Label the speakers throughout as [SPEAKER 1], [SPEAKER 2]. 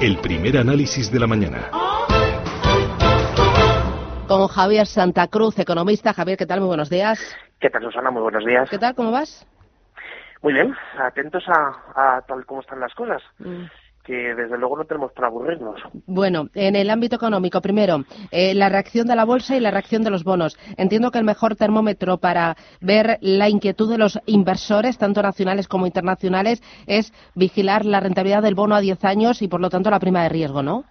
[SPEAKER 1] El primer análisis de la mañana.
[SPEAKER 2] Con Javier Santa Cruz, economista. Javier, ¿qué tal? Muy buenos días.
[SPEAKER 3] ¿Qué tal, Susana? Muy buenos días.
[SPEAKER 2] ¿Qué tal? ¿Cómo vas?
[SPEAKER 3] Muy bien, atentos a, a tal como están las cosas.
[SPEAKER 2] Mm.
[SPEAKER 3] Que desde luego no tenemos para aburrirnos.
[SPEAKER 2] Bueno, en el ámbito económico, primero, eh, la reacción de la bolsa y la reacción de los bonos. Entiendo que el mejor termómetro para ver la inquietud de los inversores, tanto nacionales como internacionales, es vigilar la rentabilidad del bono a 10 años y, por lo tanto, la prima de riesgo, ¿no?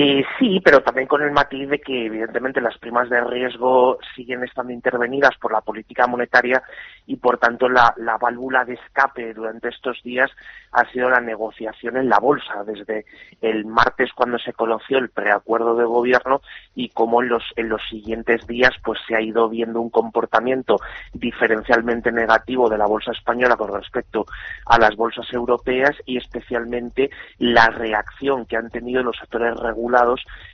[SPEAKER 3] Eh, sí, pero también con el matiz de que evidentemente las primas de riesgo siguen estando intervenidas por la política monetaria y por tanto la, la válvula de escape durante estos días ha sido la negociación en la bolsa desde el martes cuando se conoció el preacuerdo de gobierno y cómo en los, en los siguientes días pues se ha ido viendo un comportamiento diferencialmente negativo de la bolsa española con respecto a las bolsas europeas y especialmente la reacción que han tenido los sectores regulados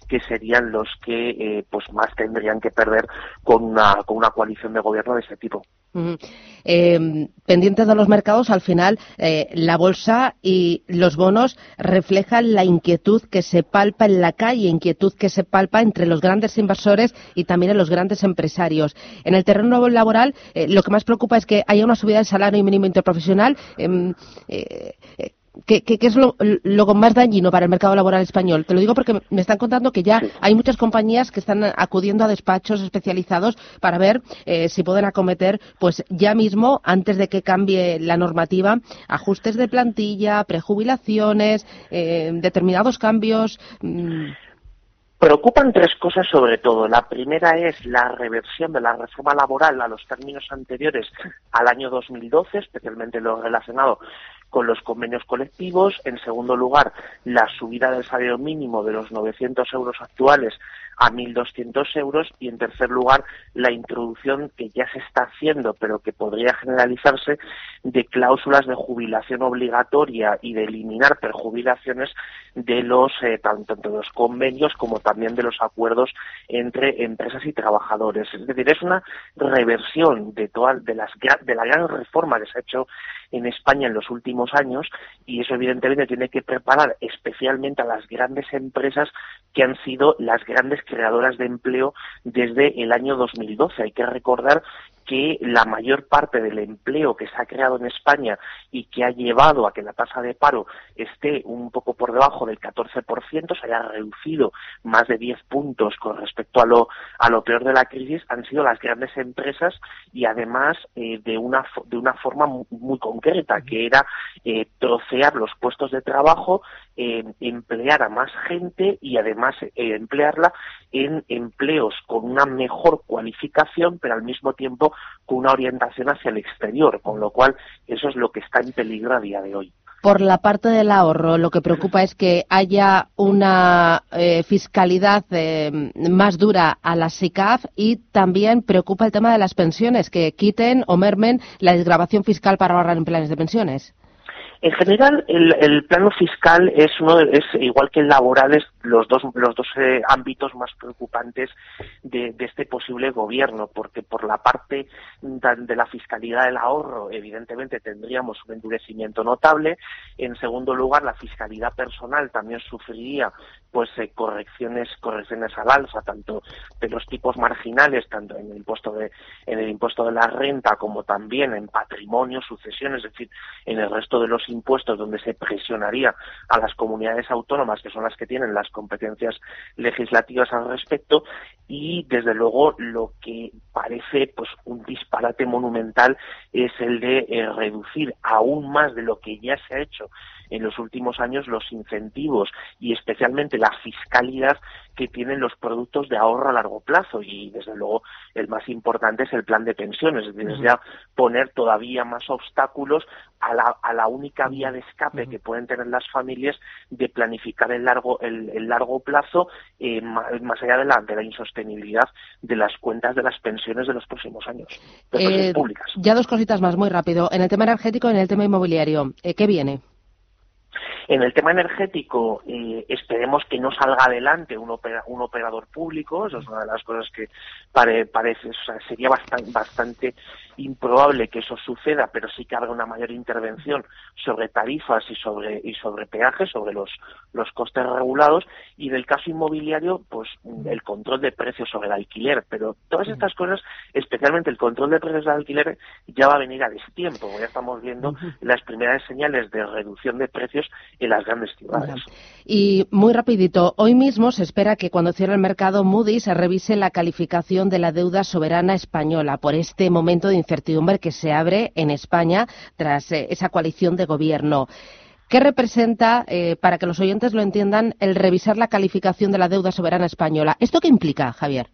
[SPEAKER 3] que serían los que eh, pues más tendrían que perder con una, con una coalición de gobierno de este tipo.
[SPEAKER 2] Ujú. Eh, pendientes de los mercados, al final, eh, la bolsa y los bonos reflejan la inquietud que se palpa en la calle, inquietud que se palpa entre los grandes inversores y también en los grandes empresarios. En el terreno laboral, eh, lo que más preocupa es que haya una subida del salario mínimo interprofesional. ¿Qué, qué, qué es lo, lo más dañino para el mercado laboral español? Te lo digo porque me están contando que ya hay muchas compañías que están acudiendo a despachos especializados para ver eh, si pueden acometer, pues ya mismo, antes de que cambie la normativa, ajustes de plantilla, prejubilaciones, eh, determinados cambios. mm,
[SPEAKER 3] Preocupan tres cosas sobre todo. La primera es la reversión de la reforma laboral a los términos anteriores al año 2012, especialmente lo relacionado con los convenios colectivos. En segundo lugar, la subida del salario mínimo de los 900 euros actuales a 1.200 euros y en tercer lugar la introducción que ya se está haciendo pero que podría generalizarse de cláusulas de jubilación obligatoria y de eliminar perjubilaciones de los eh, tanto de los convenios como también de los acuerdos entre empresas y trabajadores. Es decir es una reversión de todas de las de la gran reforma que se ha hecho en España en los últimos años y eso evidentemente tiene que preparar especialmente a las grandes empresas que han sido las grandes creadoras de empleo desde el año 2012. Hay que recordar que la mayor parte del empleo que se ha creado en España y que ha llevado a que la tasa de paro esté un poco por debajo del 14%, se haya reducido más de 10 puntos con respecto a lo, a lo peor de la crisis, han sido las grandes empresas y además eh, de, una, de una forma mu- muy concreta, que era eh, trocear los puestos de trabajo, eh, emplear a más gente y además emplearla en empleos con una mejor cualificación, pero al mismo tiempo con una orientación hacia el exterior, con lo cual eso es lo que está en peligro a día de hoy.
[SPEAKER 2] Por la parte del ahorro, lo que preocupa es que haya una eh, fiscalidad eh, más dura a la SICAF y también preocupa el tema de las pensiones, que quiten o mermen la desgrabación fiscal para ahorrar en planes de pensiones.
[SPEAKER 3] En general, el, el plano fiscal es uno de- es igual que el laboral es los dos los dos eh, ámbitos más preocupantes de, este posible gobierno, porque por la parte de la fiscalidad del ahorro, evidentemente tendríamos un endurecimiento notable. En segundo lugar, la fiscalidad personal también sufriría pues eh, correcciones correcciones al alza tanto de los tipos marginales tanto en el impuesto de en el impuesto de la renta como también en patrimonio sucesiones es decir en el resto de los impuestos donde se presionaría a las comunidades autónomas que son las que tienen las competencias legislativas al respecto y desde luego lo que parece pues un disparate monumental es el de eh, reducir aún más de lo que ya se ha hecho en los últimos años los incentivos y especialmente la fiscalidad que tienen los productos de ahorro a largo plazo y desde luego el más importante es el plan de pensiones, es decir, ya poner todavía más obstáculos a la, a la única vía de escape que pueden tener las familias de planificar el largo, el, largo plazo eh, más, allá de la, de la insostenibilidad de las cuentas de las pensiones de los próximos años,
[SPEAKER 2] eh, públicas. Ya dos cositas más, muy rápido. En el tema energético y en el tema inmobiliario, eh, ¿qué viene?
[SPEAKER 3] En el tema energético, eh, esperemos que no salga adelante un, un operador público, eso es una de las cosas que parece, o sea, sería bastante, bastante improbable que eso suceda, pero sí que haga una mayor intervención sobre tarifas y sobre, y sobre peajes, sobre los, los costes regulados, y del caso inmobiliario, pues el control de precios sobre el alquiler. Pero todas estas cosas, especialmente el control de precios del alquiler, ya va a venir a destiempo. Ya estamos viendo las primeras señales de reducción de precios en las grandes ciudades.
[SPEAKER 2] Y muy rapidito, hoy mismo se espera que cuando cierre el mercado Moody's se revise la calificación de la deuda soberana española por este momento de incertidumbre que se abre en España tras eh, esa coalición de gobierno. ¿Qué representa, eh, para que los oyentes lo entiendan, el revisar la calificación de la deuda soberana española? ¿Esto qué implica, Javier?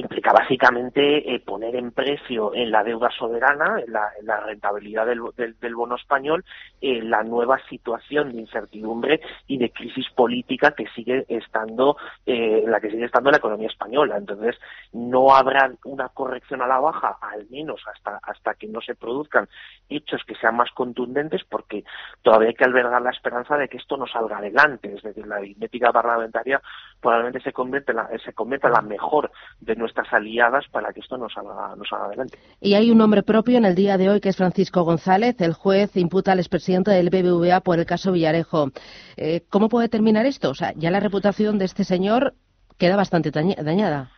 [SPEAKER 3] Implica básicamente eh, poner en precio en la deuda soberana, en la, rentabilidad del, bono español, eh, la nueva situación de incertidumbre y de crisis política que sigue estando, eh, la que sigue estando la economía española. Entonces, no habrá una corrección a la baja, al menos hasta, hasta que no se produzcan hechos que sean más contundentes, porque todavía hay que albergar la esperanza de que esto no salga adelante. Es decir, la aritmética parlamentaria probablemente se convierta la, se convierta la mejor de nuestras aliadas para que esto nos salga, nos salga adelante.
[SPEAKER 2] Y hay un nombre propio en el día de hoy que es Francisco González. El juez imputa al expresidente del BBVA por el caso Villarejo. Eh, ¿Cómo puede terminar esto? O sea, ya la reputación de este señor queda bastante dañada.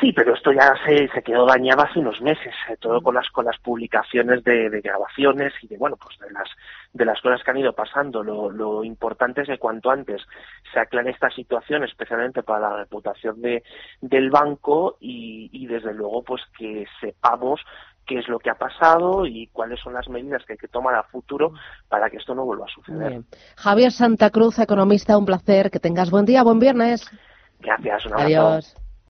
[SPEAKER 3] Sí, pero esto ya se, se quedó dañado hace unos meses, eh, todo con las con las publicaciones de, grabaciones y de bueno pues de las de las cosas que han ido pasando. Lo, lo importante es que cuanto antes se aclare esta situación, especialmente para la reputación de del banco y, y desde luego pues que sepamos qué es lo que ha pasado y cuáles son las medidas que hay que tomar a futuro para que esto no vuelva a suceder.
[SPEAKER 2] Javier Santa Cruz, economista, un placer. Que tengas buen día, buen viernes.
[SPEAKER 3] Gracias, un
[SPEAKER 2] Adiós.